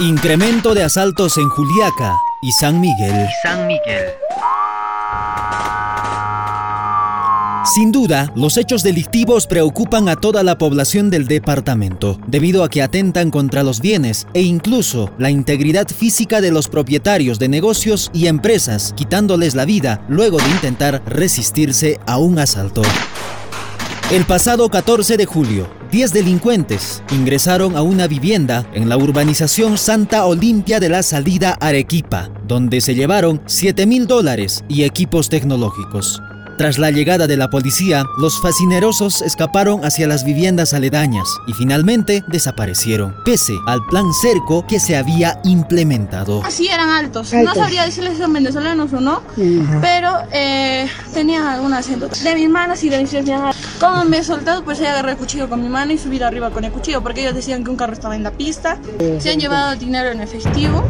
Incremento de asaltos en Juliaca y San Miguel. San Miguel. Sin duda, los hechos delictivos preocupan a toda la población del departamento, debido a que atentan contra los bienes e incluso la integridad física de los propietarios de negocios y empresas, quitándoles la vida luego de intentar resistirse a un asalto. El pasado 14 de julio, 10 delincuentes ingresaron a una vivienda en la urbanización Santa Olimpia de la Salida Arequipa, donde se llevaron 7 mil dólares y equipos tecnológicos. Tras la llegada de la policía, los fascinerosos escaparon hacia las viviendas aledañas y finalmente desaparecieron, pese al plan cerco que se había implementado. Así eran altos. No sabría decirles si son venezolanos o no, pero eh, tenían algún acento. De mis manos y de mis hermanas. Como me he soltado, pues he agarrado el cuchillo con mi mano y subir arriba con el cuchillo, porque ellos decían que un carro estaba en la pista. Se han llevado dinero en efectivo.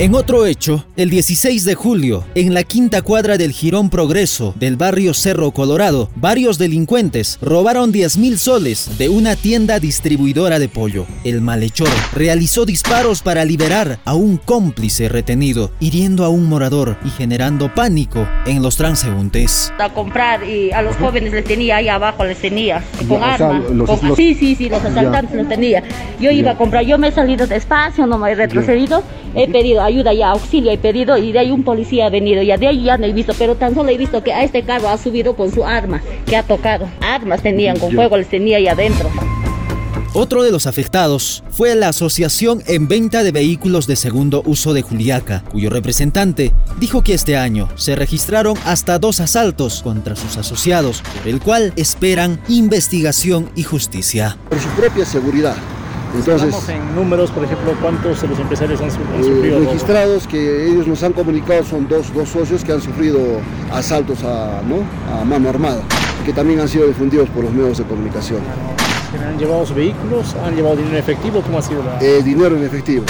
En otro hecho, el 16 de julio, en la quinta cuadra del Girón Progreso del barrio Cerro Colorado, varios delincuentes robaron 10 mil soles de una tienda distribuidora de pollo. El malhechor realizó disparos para liberar a un cómplice retenido, hiriendo a un morador y generando pánico en los transeúntes. A comprar y a los jóvenes les tenía ahí abajo, les tenía con Ya, o sea, armas. los- con- los- sí, sí, sí, los asaltantes los tenía. Yo iba a comprar, yo me he salido despacio, no me he retrocedido, he pedido ayuda ya, auxilio he pedido y de ahí un policía ha venido, ya de ahí ya no he visto, pero tan solo he visto que a este carro ha subido con su arma, que ha tocado. Armas tenían, con fuego les tenía ahí adentro. Otro de los afectados fue la Asociación en Venta de Vehículos de Segundo Uso de Juliaca, cuyo representante dijo que este año se registraron hasta dos asaltos contra sus asociados, por el cual esperan investigación y justicia. Por su propia seguridad. Entonces, en números, por ejemplo, ¿cuántos de los empresarios han, eh, sufrido? robo? registrados que ellos nos han comunicado son dos, dos socios que han sufrido asaltos a, ¿no? a mano armada, que también han sido difundidos por los medios de comunicación. ¿Han llevado sus vehículos? ¿Han llevado dinero en efectivo? ¿Cómo ha sido la...? Eh, dinero en efectivo.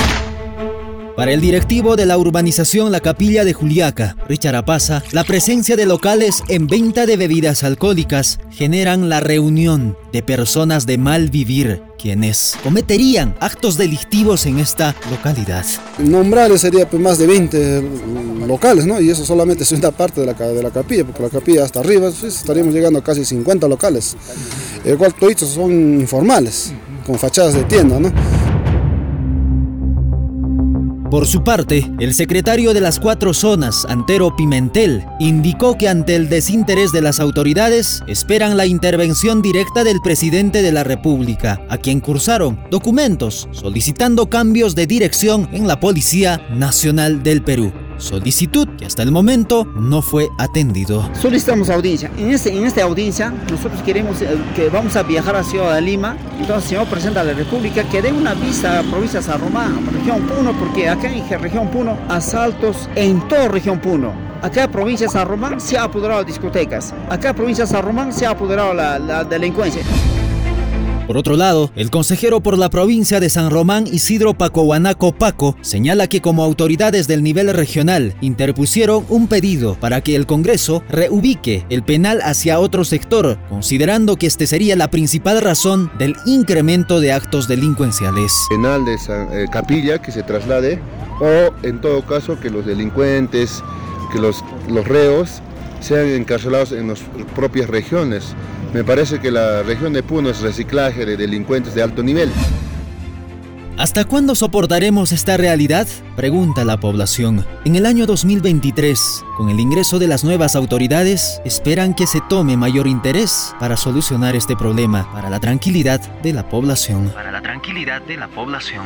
Para el directivo de la urbanización La Capilla de Juliaca, Richard Apaza, la presencia de locales en venta de bebidas alcohólicas generan la reunión de personas de mal vivir, quienes cometerían actos delictivos en esta localidad. Nombrales sería pues, más de 20 locales, ¿no? Y eso solamente es una parte de la, de la capilla, porque la capilla hasta arriba estaríamos llegando a casi 50 locales, el cual todos son informales, con fachadas de tienda, ¿no? Por su parte, el secretario de las cuatro zonas, Antero Pimentel, indicó que ante el desinterés de las autoridades, esperan la intervención directa del presidente de la República, a quien cursaron documentos solicitando cambios de dirección en la Policía Nacional del Perú. Solicitud que hasta el momento no fue atendido. Solicitamos audiencia. En, este, en esta audiencia nosotros queremos eh, que vamos a viajar a Ciudad de Lima. Entonces, señor presidente de la República, que dé una vista a provincia San Román, región Puno, porque acá en región Puno, asaltos en toda región Puno. Acá provincia de San Román se ha apoderado discotecas. Acá provincia de San Román se ha apoderado la delincuencia. Por otro lado, el consejero por la provincia de San Román, Isidro Pacohuanaco Paco, señala que como autoridades del nivel regional interpusieron un pedido para que el Congreso reubique el penal hacia otro sector, considerando que este sería la principal razón del incremento de actos delincuenciales. penal de San- eh, Capilla que se traslade o en todo caso que los delincuentes, que los, los reos sean encarcelados en las propias regiones. Me parece que la región de Puno es reciclaje de delincuentes de alto nivel. ¿Hasta cuándo soportaremos esta realidad? Pregunta la población. En el año 2023, con el ingreso de las nuevas autoridades, esperan que se tome mayor interés para solucionar este problema para la tranquilidad de la población. Para la tranquilidad de la población.